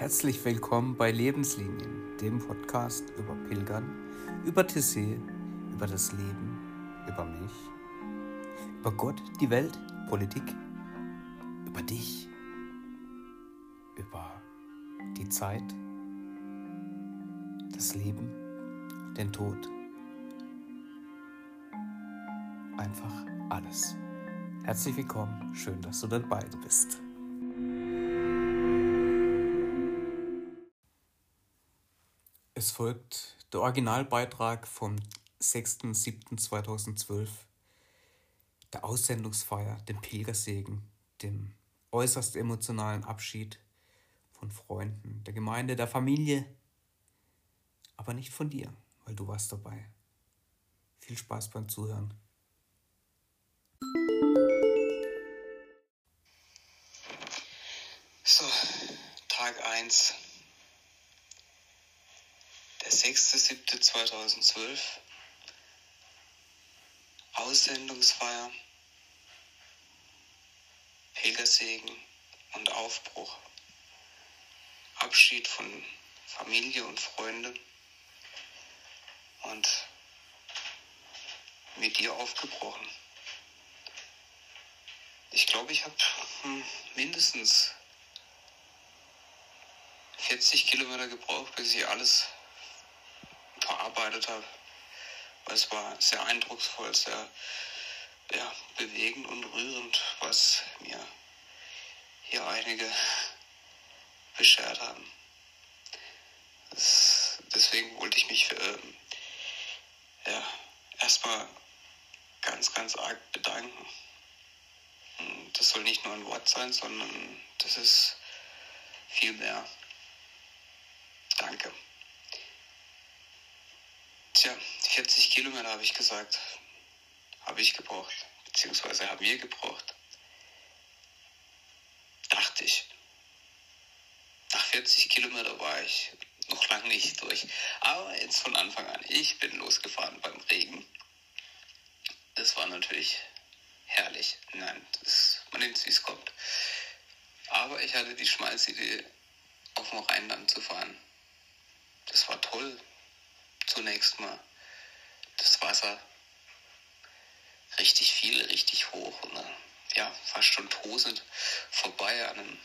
Herzlich willkommen bei Lebenslinien, dem Podcast über Pilgern, über Tessé, über das Leben, über mich, über Gott, die Welt, Politik, über dich, über die Zeit, das Leben, den Tod. Einfach alles. Herzlich willkommen, schön, dass du dabei bist. Es folgt der Originalbeitrag vom 6.7.2012, der Aussendungsfeier, dem Pilgersegen, dem äußerst emotionalen Abschied von Freunden, der Gemeinde, der Familie, aber nicht von dir, weil du warst dabei. Viel Spaß beim Zuhören. So, Tag 1. Der 6.7.2012. Aussendungsfeier, Pilgersegen und Aufbruch. Abschied von Familie und Freunde und mit dir aufgebrochen. Ich glaube, ich habe hm, mindestens 40 Kilometer gebraucht, bis ich alles verarbeitet habe. Weil es war sehr eindrucksvoll, sehr ja, bewegend und rührend, was mir hier einige beschert haben. Das, deswegen wollte ich mich ähm, ja, erstmal ganz, ganz arg bedanken. Das soll nicht nur ein Wort sein, sondern das ist viel mehr. Danke. Tja, 40 Kilometer habe ich gesagt. Habe ich gebraucht. Beziehungsweise haben wir gebraucht. Dachte ich. Nach 40 Kilometer war ich noch lange nicht durch. Aber jetzt von Anfang an. Ich bin losgefahren beim Regen. Das war natürlich herrlich. Nein, das, man nimmt es, wie es kommt. Aber ich hatte die Schmalzidee, auf dem Rheinland zu fahren. Das war toll. Zunächst mal das Wasser richtig viel, richtig hoch und dann, ja, fast schon tosend vorbei an einem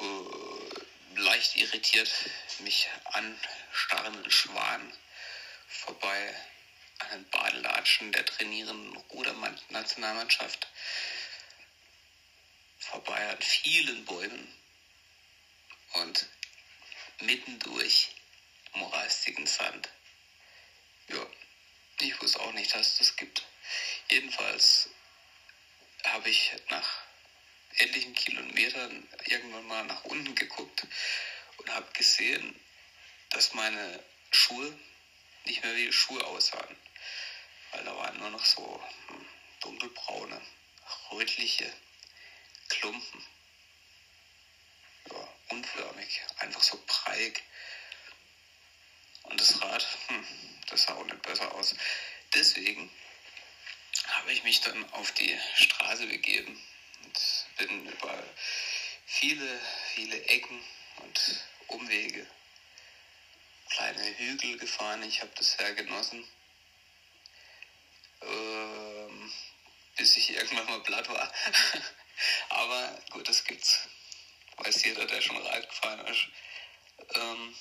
äh, leicht irritiert mich anstarrenden Schwan vorbei an den Badelatschen der trainierenden Rudernationalmannschaft vorbei an vielen Bäumen und mittendurch morastigen Sand. Ja, ich wusste auch nicht, dass es das gibt. Jedenfalls habe ich nach etlichen Kilometern irgendwann mal nach unten geguckt und habe gesehen, dass meine Schuhe nicht mehr wie Schuhe aussahen. Weil da waren nur noch so hm, dunkelbraune, rötliche Klumpen. Ja, unförmig, einfach so breiig. Das Rad, hm, das sah auch nicht besser aus. Deswegen habe ich mich dann auf die Straße begeben und bin über viele, viele Ecken und Umwege, kleine Hügel gefahren. Ich habe das sehr genossen, ähm, bis ich irgendwann mal platt war. Aber gut, das gibt's. Weiß jeder, der schon Rad gefahren ist. Ähm,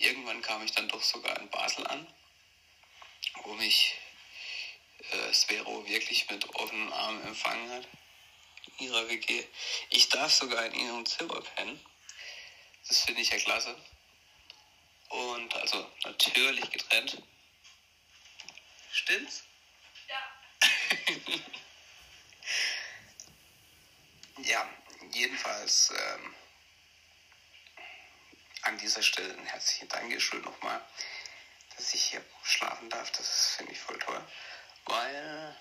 irgendwann kam ich dann doch sogar in Basel an, wo mich äh, Svero wirklich mit offenen Armen empfangen hat. In ihrer WG. Ich darf sogar in ihrem Zimmer pennen. Das finde ich ja klasse. Und also natürlich getrennt. Stimmt's? Ja. ja, jedenfalls ähm, an dieser Stelle ein herzlichen Dankeschön nochmal, dass ich hier schlafen darf. Das finde ich voll toll, weil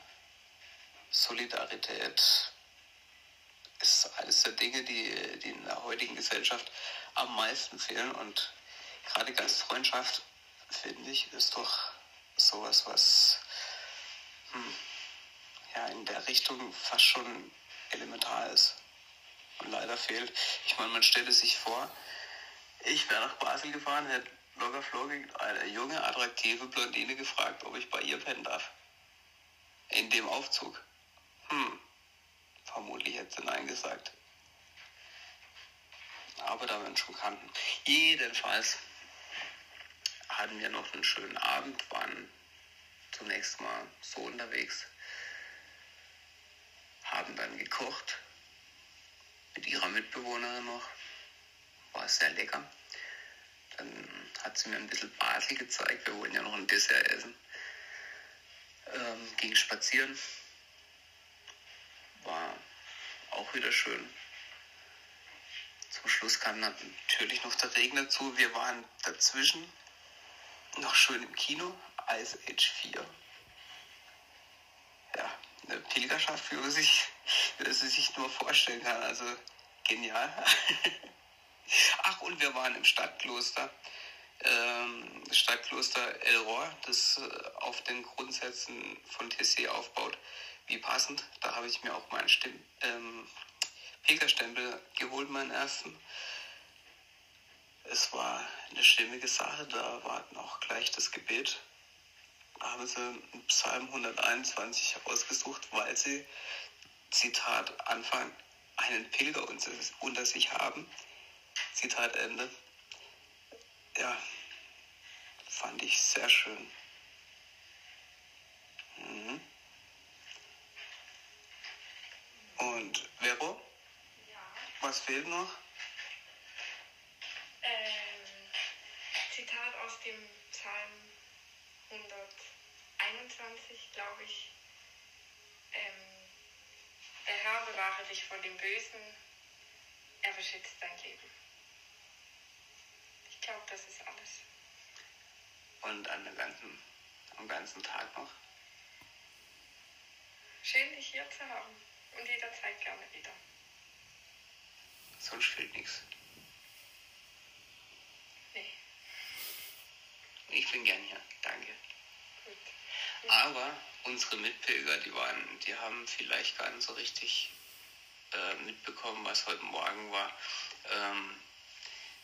Solidarität ist eines der Dinge, die, die in der heutigen Gesellschaft am meisten fehlen. Und gerade Gastfreundschaft, finde ich, ist doch sowas, was hm, ja, in der Richtung fast schon elementar ist. leider fehlt. Ich meine, man stellte sich vor, ich wäre nach Basel gefahren, hätte locker flockig eine junge, attraktive Blondine gefragt, ob ich bei ihr pennen darf. In dem Aufzug. Hm, vermutlich hätte sie Nein gesagt. Aber da wir uns schon kannten. Jedenfalls hatten wir noch einen schönen Abend, waren zunächst mal so unterwegs, haben dann gekocht mit ihrer Mitbewohnerin noch, war sehr lecker. Dann hat sie mir ein bisschen Basel gezeigt, wir wollten ja noch ein Dessert essen. Ähm, ging spazieren, war auch wieder schön. Zum Schluss kam natürlich noch der Regen dazu. Wir waren dazwischen noch schön im Kino, Ice Age 4. Ja, eine Pilgerschaft, wie man sich, wie man sich nur vorstellen kann. Also genial. Und wir waren im Stadtkloster. Ähm, Stadtkloster El Rohr, das äh, auf den Grundsätzen von TC aufbaut. Wie passend. Da habe ich mir auch meinen Stimm, ähm, Pilgerstempel geholt, meinen ersten es war eine stimmige Sache, da war auch gleich das Gebet. Da haben sie Psalm 121 ausgesucht, weil sie, Zitat Anfang, einen Pilger unter sich haben. Zitat Ende. Ja, fand ich sehr schön. Mhm. Und Vero? Ja. Was fehlt noch? Zitat aus dem Psalm 121, glaube ich. Ähm, der Herr bewahre dich vor dem Bösen, er beschützt dein Leben. Ich glaube, das ist alles. Und an den ganzen, am ganzen Tag noch? Schön, dich hier zu haben und jederzeit gerne wieder. Sonst fehlt nichts. Ich bin gern hier, danke. Aber unsere Mitpilger, die waren, die haben vielleicht gar nicht so richtig äh, mitbekommen, was heute Morgen war. Ähm,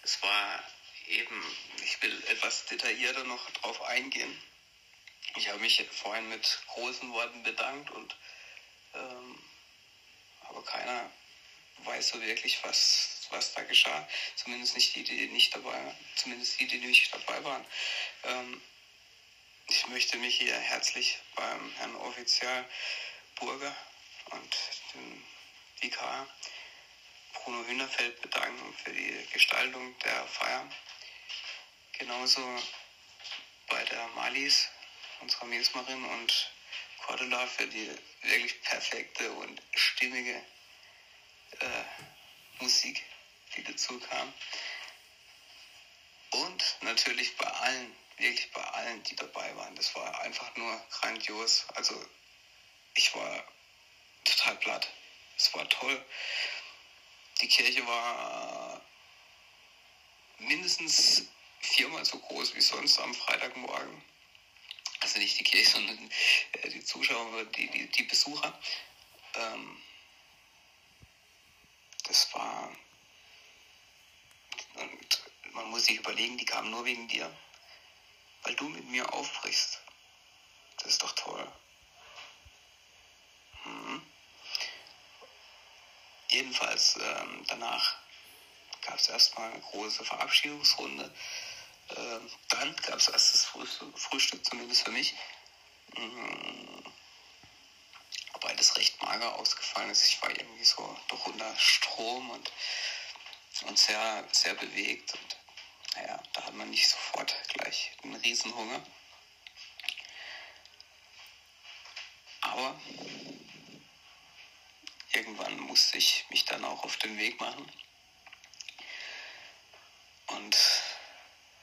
es war eben, ich will etwas detaillierter noch drauf eingehen. Ich habe mich vorhin mit großen Worten bedankt und ähm, aber keiner weiß so wirklich, was, was da geschah. Zumindest nicht die, die nicht dabei, zumindest die, die nicht dabei waren. Ähm, ich möchte mich hier herzlich beim Herrn Offizial Burger und dem Vikar Bruno Hühnerfeld bedanken für die Gestaltung der Feier. Genauso bei der Malis, unserer Mesmerin und Cordula für die wirklich perfekte und stimmige äh, Musik, die dazu kam. Und natürlich bei allen wirklich bei allen, die dabei waren. Das war einfach nur grandios. Also ich war total platt. Es war toll. Die Kirche war mindestens viermal so groß wie sonst am Freitagmorgen. Also nicht die Kirche, sondern äh, die Zuschauer, die, die, die Besucher. Ähm, das war. Und man muss sich überlegen, die kamen nur wegen dir weil du mit mir aufbrichst. Das ist doch toll. Hm. Jedenfalls ähm, danach gab es erstmal eine große Verabschiedungsrunde. Ähm, dann gab es erst das Frühstück, zumindest für mich. Mhm. Beides recht mager ausgefallen ist. Ich war irgendwie so doch unter Strom und, und sehr, sehr bewegt. Und naja, da hat man nicht sofort gleich einen Riesenhunger. Aber irgendwann musste ich mich dann auch auf den Weg machen. Und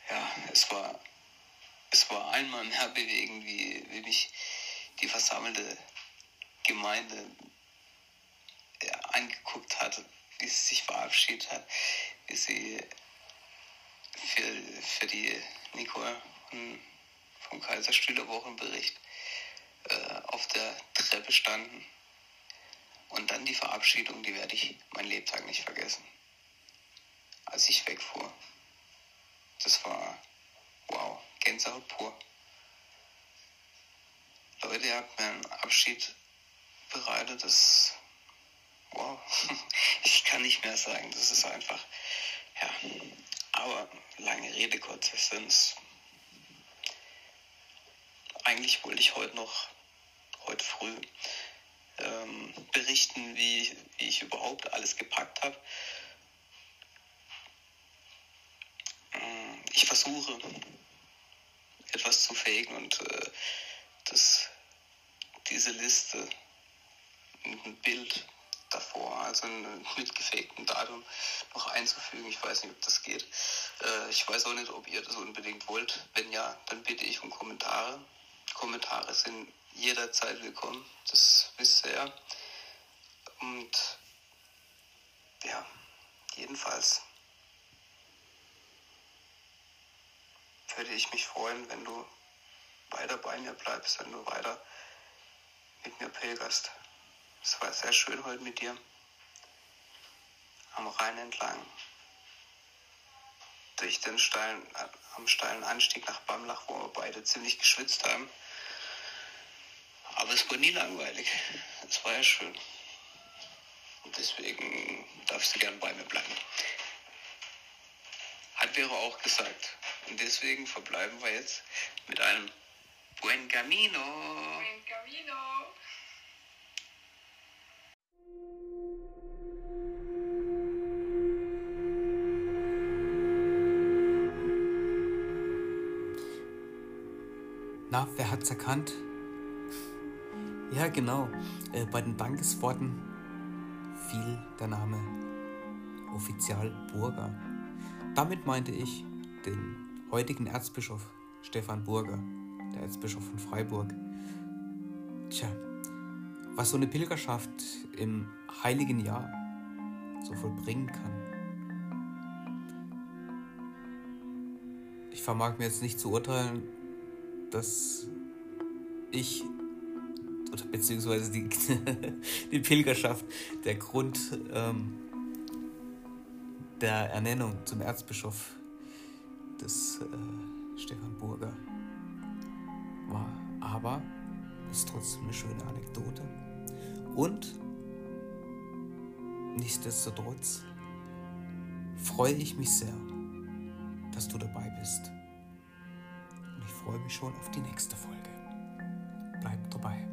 ja, es war, es war einmal mehr bewegend, wie, wie mich die versammelte Gemeinde angeguckt hat, wie sie sich verabschiedet hat, wie sie für, für die Nicole vom Kaiserstühler Wochenbericht äh, auf der Treppe standen Und dann die Verabschiedung, die werde ich mein Lebtag nicht vergessen. Als ich wegfuhr. Das war, wow, Gänsehaut pur. Leute, ihr habt mir einen Abschied bereitet, das, wow, ich kann nicht mehr sagen, das ist einfach, ja, aber lange Rede, kurzer Sinn. Eigentlich wollte ich heute noch, heute früh, ähm, berichten, wie, wie ich überhaupt alles gepackt habe. Ähm, ich versuche etwas zu faken und äh, das, diese Liste, ein Bild davor, also ein mitgefakten Datum noch einzufügen. Ich weiß nicht, ob das geht. Äh, ich weiß auch nicht, ob ihr das unbedingt wollt. Wenn ja, dann bitte ich um Kommentare. Kommentare sind jederzeit willkommen, das wisst ihr ja. Und ja, jedenfalls würde ich mich freuen, wenn du weiter bei mir bleibst, wenn du weiter mit mir pilgerst. Es war sehr schön heute mit dir. Am Rhein entlang. Durch den steilen, am steilen Anstieg nach Bamlach, wo wir beide ziemlich geschwitzt haben. Aber es wurde nie langweilig. Es war ja schön. Und deswegen darfst du gern bei mir bleiben. Hat Vero auch gesagt. Und deswegen verbleiben wir jetzt mit einem Buen Camino. Buen Camino. Na, wer hat's erkannt? Ja, genau. Äh, bei den Dankesworten fiel der Name Offizial Burger. Damit meinte ich den heutigen Erzbischof Stefan Burger, der Erzbischof von Freiburg. Tja, was so eine Pilgerschaft im heiligen Jahr so vollbringen kann. Ich vermag mir jetzt nicht zu urteilen, dass ich oder beziehungsweise die, die Pilgerschaft der Grund ähm, der Ernennung zum Erzbischof des äh, Stefan Burger war. Aber ist trotzdem eine schöne Anekdote. Und nichtsdestotrotz freue ich mich sehr, dass du dabei bist. Und ich freue mich schon auf die nächste Folge. Bleib dabei.